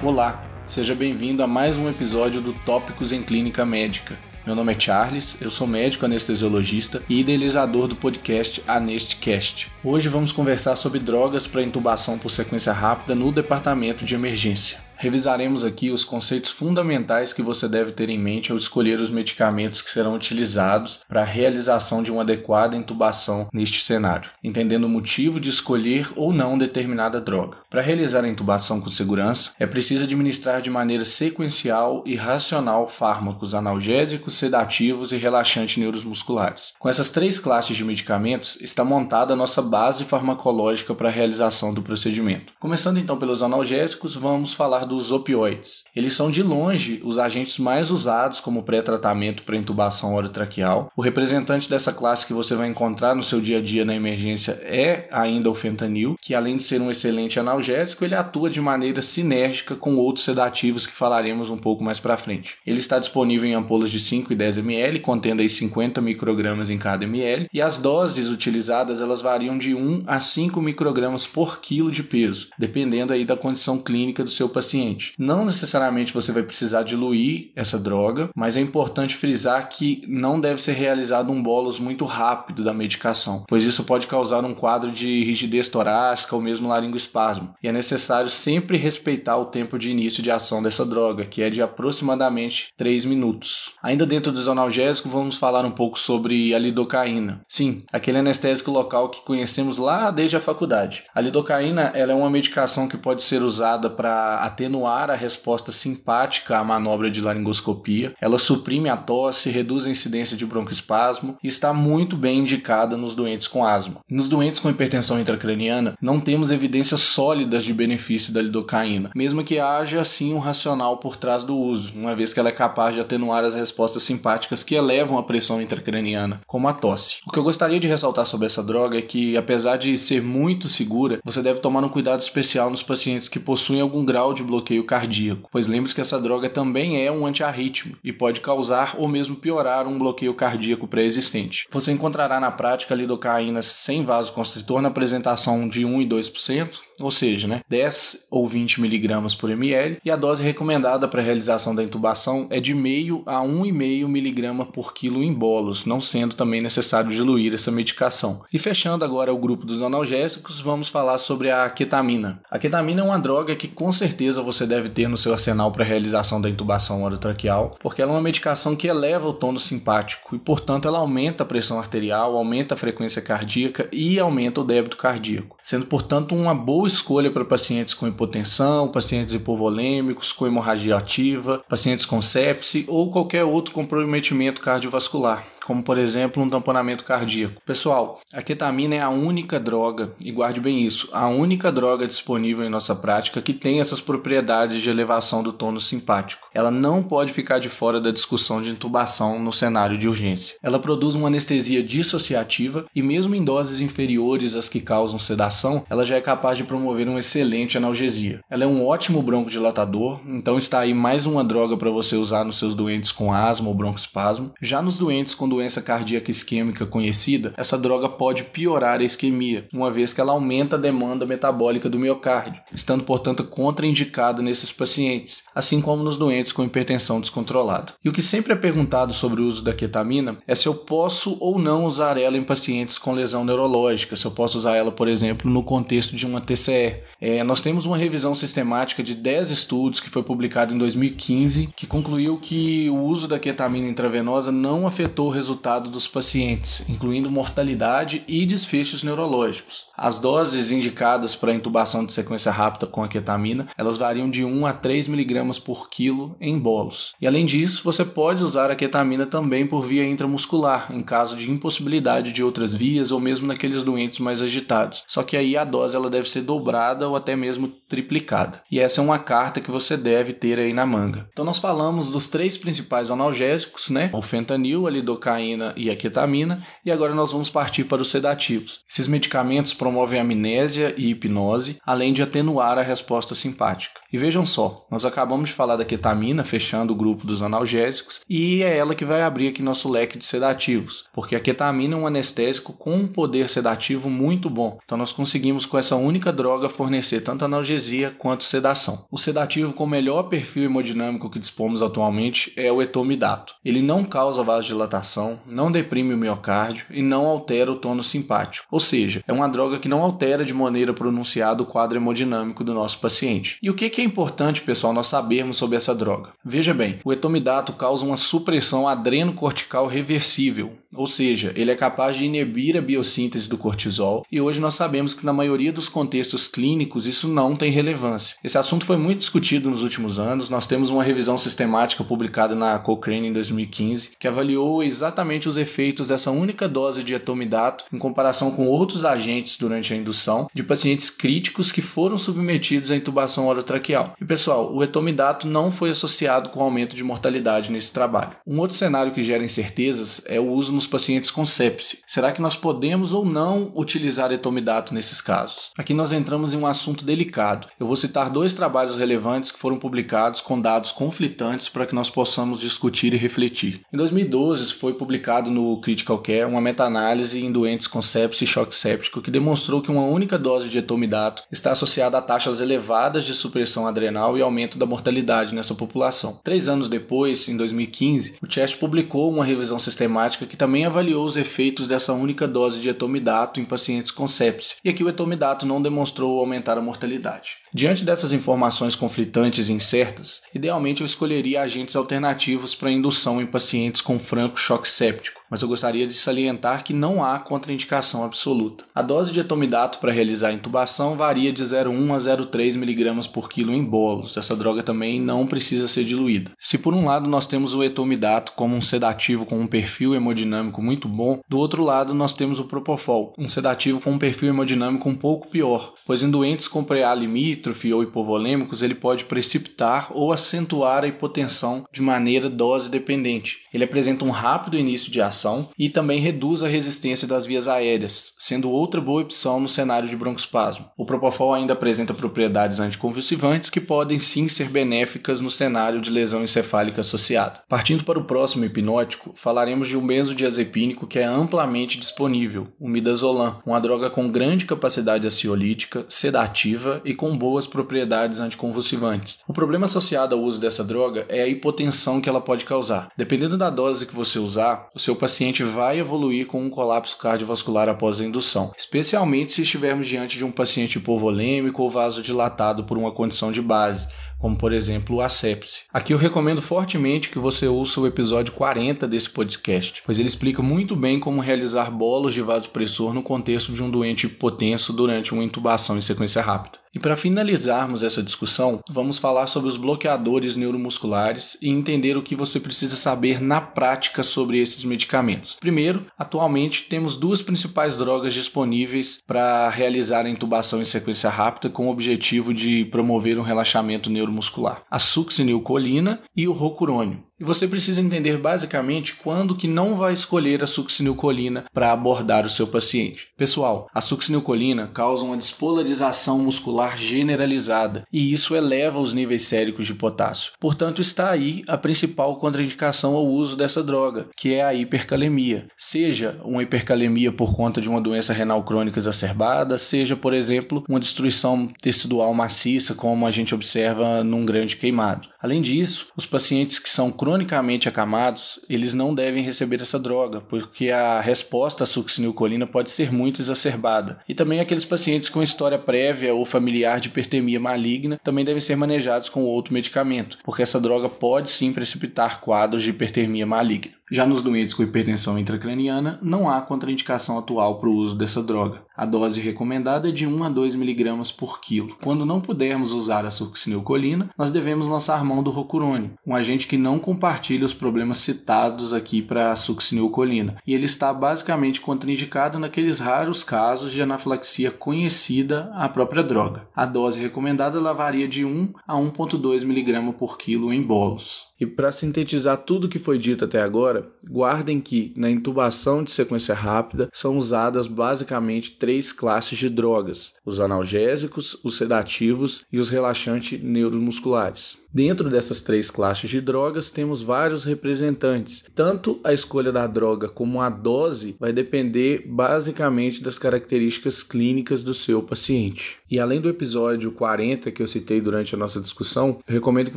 Olá, seja bem-vindo a mais um episódio do Tópicos em Clínica Médica. Meu nome é Charles, eu sou médico anestesiologista e idealizador do podcast Anestcast. Hoje vamos conversar sobre drogas para intubação por sequência rápida no departamento de emergência. Revisaremos aqui os conceitos fundamentais que você deve ter em mente ao escolher os medicamentos que serão utilizados para a realização de uma adequada intubação neste cenário, entendendo o motivo de escolher ou não determinada droga. Para realizar a intubação com segurança, é preciso administrar de maneira sequencial e racional fármacos analgésicos, sedativos e relaxantes neuromusculares. Com essas três classes de medicamentos, está montada a nossa base farmacológica para a realização do procedimento. Começando então pelos analgésicos, vamos falar dos opioides. Eles são de longe os agentes mais usados como pré-tratamento para intubação orotraqueal. O representante dessa classe que você vai encontrar no seu dia a dia na emergência é ainda o fentanil, que além de ser um excelente analgésico, ele atua de maneira sinérgica com outros sedativos que falaremos um pouco mais para frente. Ele está disponível em ampolas de 5 e 10 ml, contendo aí 50 microgramas em cada ml, e as doses utilizadas elas variam de 1 a 5 microgramas por quilo de peso, dependendo aí da condição clínica do seu paciente paciente. Não necessariamente você vai precisar diluir essa droga, mas é importante frisar que não deve ser realizado um bolus muito rápido da medicação, pois isso pode causar um quadro de rigidez torácica ou mesmo laringoespasmo. E é necessário sempre respeitar o tempo de início de ação dessa droga, que é de aproximadamente 3 minutos. Ainda dentro do analgésico, vamos falar um pouco sobre a lidocaína. Sim, aquele anestésico local que conhecemos lá desde a faculdade. A lidocaína ela é uma medicação que pode ser usada para atenuar atenuar a resposta simpática à manobra de laringoscopia. Ela suprime a tosse, reduz a incidência de broncoespasmo e está muito bem indicada nos doentes com asma. Nos doentes com hipertensão intracraniana, não temos evidências sólidas de benefício da lidocaína, mesmo que haja sim um racional por trás do uso, uma vez que ela é capaz de atenuar as respostas simpáticas que elevam a pressão intracraniana, como a tosse. O que eu gostaria de ressaltar sobre essa droga é que, apesar de ser muito segura, você deve tomar um cuidado especial nos pacientes que possuem algum grau de bloqueio bloqueio cardíaco, pois lembre-se que essa droga também é um antiarrítmico e pode causar ou mesmo piorar um bloqueio cardíaco pré-existente. Você encontrará na prática lidocaína sem vasoconstritor na apresentação de 1 e 2%, ou seja, né, 10 ou 20 miligramas por ml, e a dose recomendada para a realização da intubação é de meio a 1,5 miligrama por quilo em bolos, não sendo também necessário diluir essa medicação. E fechando agora o grupo dos analgésicos, vamos falar sobre a ketamina. A ketamina é uma droga que com certeza você deve ter no seu arsenal para realização da intubação orotraqueal, porque ela é uma medicação que eleva o tônus simpático e, portanto, ela aumenta a pressão arterial, aumenta a frequência cardíaca e aumenta o débito cardíaco, sendo, portanto, uma boa escolha para pacientes com hipotensão, pacientes hipovolêmicos, com hemorragia ativa, pacientes com sepse ou qualquer outro comprometimento cardiovascular como por exemplo um tamponamento cardíaco. Pessoal, a ketamina é a única droga, e guarde bem isso, a única droga disponível em nossa prática que tem essas propriedades de elevação do tônus simpático. Ela não pode ficar de fora da discussão de intubação no cenário de urgência. Ela produz uma anestesia dissociativa e mesmo em doses inferiores às que causam sedação, ela já é capaz de promover uma excelente analgesia. Ela é um ótimo broncodilatador, então está aí mais uma droga para você usar nos seus doentes com asma ou broncoespasmo. Já nos doentes com doença cardíaca isquêmica conhecida, essa droga pode piorar a isquemia, uma vez que ela aumenta a demanda metabólica do miocárdio, estando, portanto, contraindicada nesses pacientes, assim como nos doentes com hipertensão descontrolada. E o que sempre é perguntado sobre o uso da ketamina é se eu posso ou não usar ela em pacientes com lesão neurológica, se eu posso usar ela, por exemplo, no contexto de uma TCE. É, nós temos uma revisão sistemática de 10 estudos que foi publicado em 2015 que concluiu que o uso da ketamina intravenosa não afetou o resultado resultado dos pacientes, incluindo mortalidade e desfechos neurológicos. As doses indicadas para intubação de sequência rápida com a ketamina, elas variam de 1 a 3 mg por quilo em bolos. E além disso, você pode usar a ketamina também por via intramuscular, em caso de impossibilidade de outras vias ou mesmo naqueles doentes mais agitados. Só que aí a dose ela deve ser dobrada ou até mesmo triplicada. E essa é uma carta que você deve ter aí na manga. Então nós falamos dos três principais analgésicos, né? O fentanil, a lidocaína e a ketamina, e agora nós vamos partir para os sedativos. Esses medicamentos promovem amnésia e hipnose, além de atenuar a resposta simpática. E vejam só, nós acabamos de falar da ketamina, fechando o grupo dos analgésicos, e é ela que vai abrir aqui nosso leque de sedativos, porque a ketamina é um anestésico com um poder sedativo muito bom. Então nós conseguimos com essa única droga fornecer tanto analgesia quanto sedação. O sedativo com o melhor perfil hemodinâmico que dispomos atualmente é o etomidato. Ele não causa vasodilatação, não deprime o miocárdio e não altera o tônus simpático. Ou seja, é uma droga que não altera de maneira pronunciada o quadro hemodinâmico do nosso paciente. E o que é importante, pessoal, nós sabermos sobre essa droga? Veja bem, o etomidato causa uma supressão adrenocortical reversível, ou seja, ele é capaz de inibir a biossíntese do cortisol e hoje nós sabemos que na maioria dos contextos clínicos isso não tem relevância. Esse assunto foi muito discutido nos últimos anos. Nós temos uma revisão sistemática publicada na Cochrane em 2015 que avaliou exatamente os efeitos dessa única dose de etomidato em comparação com outros agentes durante a indução de pacientes críticos que foram submetidos à intubação orotraqueal. E pessoal, o etomidato não foi associado com aumento de mortalidade nesse trabalho. Um outro cenário que gera incertezas é o uso nos pacientes com sepse. Será que nós podemos ou não utilizar etomidato nesses casos? Aqui nós entramos em um assunto delicado. Eu vou citar dois trabalhos relevantes que foram publicados com dados conflitantes para que nós possamos discutir e refletir. Em 2012 foi publicado no Critical Care uma meta-análise em doentes com sepse e choque séptico que demonstrou que uma única dose de etomidato está associada a taxas elevadas de supressão adrenal e aumento da mortalidade nessa população. Três anos depois, em 2015, o Chest publicou uma revisão sistemática que também avaliou os efeitos dessa única dose de etomidato em pacientes com sepse. E aqui o etomidato não demonstrou aumentar a mortalidade. Diante dessas informações conflitantes e incertas, idealmente eu escolheria agentes alternativos para indução em pacientes com franco choque séptico, mas eu gostaria de salientar que não há contraindicação absoluta. A dose de etomidato para realizar a intubação varia de 0,1 a 0,3 mg por quilo em bolos. Essa droga também não precisa ser diluída. Se por um lado nós temos o etomidato como um sedativo com um perfil hemodinâmico muito bom, do outro lado nós temos o propofol, um sedativo com um perfil hemodinâmico um pouco pior, pois em doentes com preá limítrofe ou hipovolêmicos, ele pode precipitar ou acentuar a hipotensão de maneira dose dependente. Ele apresenta um rápido início de ação e também reduz a resistência das vias aéreas, sendo outra boa opção no cenário de broncoespasmo. O propofol ainda apresenta propriedades anticonvulsivantes que podem sim ser benéficas no cenário de lesão encefálica associada. Partindo para o próximo hipnótico, falaremos de um benzodiazepínico que é amplamente disponível, o midazolam, uma droga com grande capacidade ansiolítica, sedativa e com boa boas propriedades anticonvulsivantes. O problema associado ao uso dessa droga é a hipotensão que ela pode causar. Dependendo da dose que você usar, o seu paciente vai evoluir com um colapso cardiovascular após a indução, especialmente se estivermos diante de um paciente hipovolêmico ou vasodilatado por uma condição de base como por exemplo a sepse. Aqui eu recomendo fortemente que você ouça o episódio 40 desse podcast, pois ele explica muito bem como realizar bolos de vasopressor no contexto de um doente hipotenso durante uma intubação em sequência rápida. E para finalizarmos essa discussão, vamos falar sobre os bloqueadores neuromusculares e entender o que você precisa saber na prática sobre esses medicamentos. Primeiro, atualmente temos duas principais drogas disponíveis para realizar a intubação em sequência rápida com o objetivo de promover um relaxamento neuromuscular: a succinilcolina e o rocurônio. E você precisa entender basicamente quando que não vai escolher a succinilcolina para abordar o seu paciente. Pessoal, a succinilcolina causa uma despolarização muscular generalizada e isso eleva os níveis séricos de potássio. Portanto, está aí a principal contraindicação ao uso dessa droga, que é a hipercalemia. Seja uma hipercalemia por conta de uma doença renal crônica exacerbada, seja, por exemplo, uma destruição tecidual maciça, como a gente observa num grande queimado. Além disso, os pacientes que são cronicamente acamados, eles não devem receber essa droga, porque a resposta à succinilcolina pode ser muito exacerbada. E também aqueles pacientes com história prévia ou familiar de hipertermia maligna também devem ser manejados com outro medicamento, porque essa droga pode sim precipitar quadros de hipertermia maligna. Já nos doentes com hipertensão intracraniana, não há contraindicação atual para o uso dessa droga. A dose recomendada é de 1 a 2 mg por quilo. Quando não pudermos usar a succinilcolina, nós devemos lançar mão do rocurônio, um agente que não compartilha os problemas citados aqui para a succinilcolina, e ele está basicamente contraindicado naqueles raros casos de anafilaxia conhecida à própria droga. A dose recomendada varia de 1 a 1,2 mg por quilo em bolos. E para sintetizar tudo o que foi dito até agora, Agora, guardem que na intubação de sequência rápida são usadas basicamente três classes de drogas: os analgésicos, os sedativos e os relaxantes neuromusculares. Dentro dessas três classes de drogas, temos vários representantes. Tanto a escolha da droga como a dose vai depender basicamente das características clínicas do seu paciente. E além do episódio 40 que eu citei durante a nossa discussão, eu recomendo que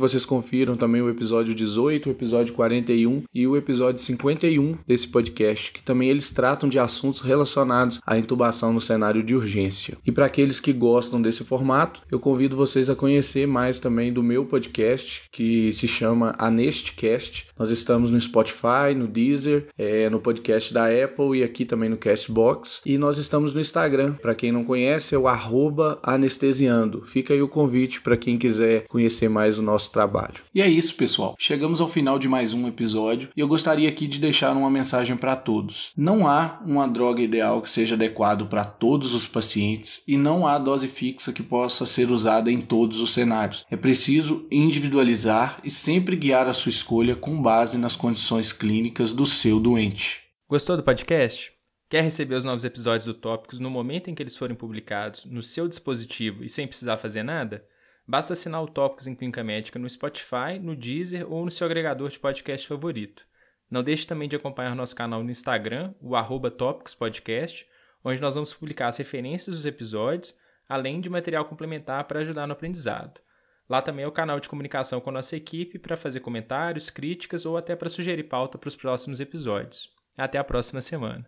vocês confiram também o episódio 18, o episódio 41 e o episódio 51 desse podcast, que também eles tratam de assuntos relacionados à intubação no cenário de urgência. E para aqueles que gostam desse formato, eu convido vocês a conhecer mais também do meu podcast podcast que se chama Anestcast. Nós estamos no Spotify, no Deezer, é, no podcast da Apple e aqui também no Castbox. E nós estamos no Instagram. Para quem não conhece, é o anestesiando. Fica aí o convite para quem quiser conhecer mais o nosso trabalho. E é isso, pessoal. Chegamos ao final de mais um episódio e eu gostaria aqui de deixar uma mensagem para todos. Não há uma droga ideal que seja adequado para todos os pacientes e não há dose fixa que possa ser usada em todos os cenários. É preciso individualizar e sempre guiar a sua escolha com base nas condições clínicas do seu doente. Gostou do podcast? Quer receber os novos episódios do Tópicos no momento em que eles forem publicados, no seu dispositivo e sem precisar fazer nada? Basta assinar o Tópicos em Clínica Médica no Spotify, no Deezer ou no seu agregador de podcast favorito. Não deixe também de acompanhar nosso canal no Instagram, o arroba Podcast, onde nós vamos publicar as referências dos episódios, além de material complementar para ajudar no aprendizado. Lá também é o canal de comunicação com a nossa equipe para fazer comentários, críticas ou até para sugerir pauta para os próximos episódios. Até a próxima semana.